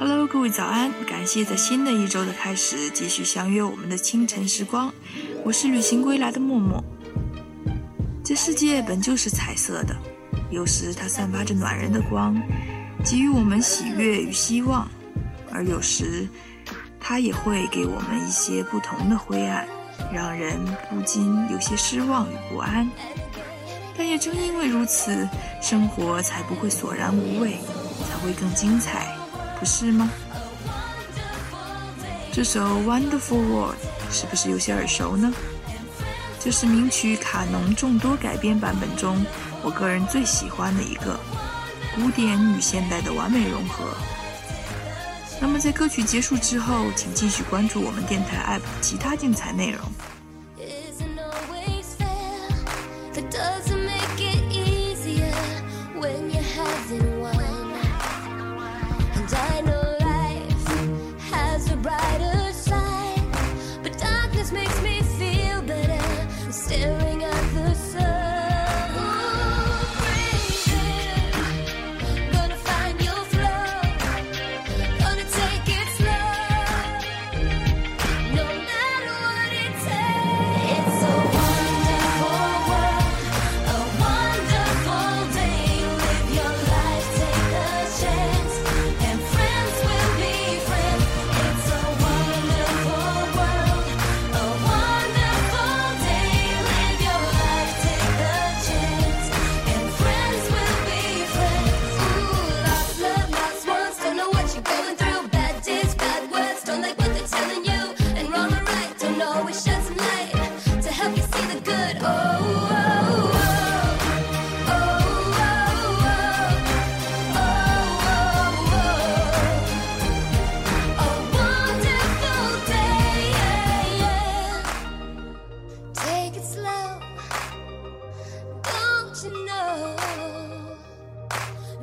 Hello，各位早安！感谢在新的一周的开始继续相约我们的清晨时光。我是旅行归来的默默。这世界本就是彩色的，有时它散发着暖人的光，给予我们喜悦与希望；而有时，它也会给我们一些不同的灰暗，让人不禁有些失望与不安。但也正因为如此，生活才不会索然无味，才会更精彩，不是吗？这首《Wonderful World》是不是有些耳熟呢？这是名曲卡农众多改编版本中，我个人最喜欢的一个，古典与现代的完美融合。那么在歌曲结束之后，请继续关注我们电台 App 其他精彩内容。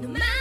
No matter